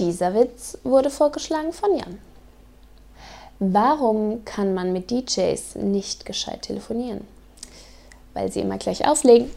Dieser Witz wurde vorgeschlagen von Jan. Warum kann man mit DJs nicht gescheit telefonieren? Weil sie immer gleich auflegen.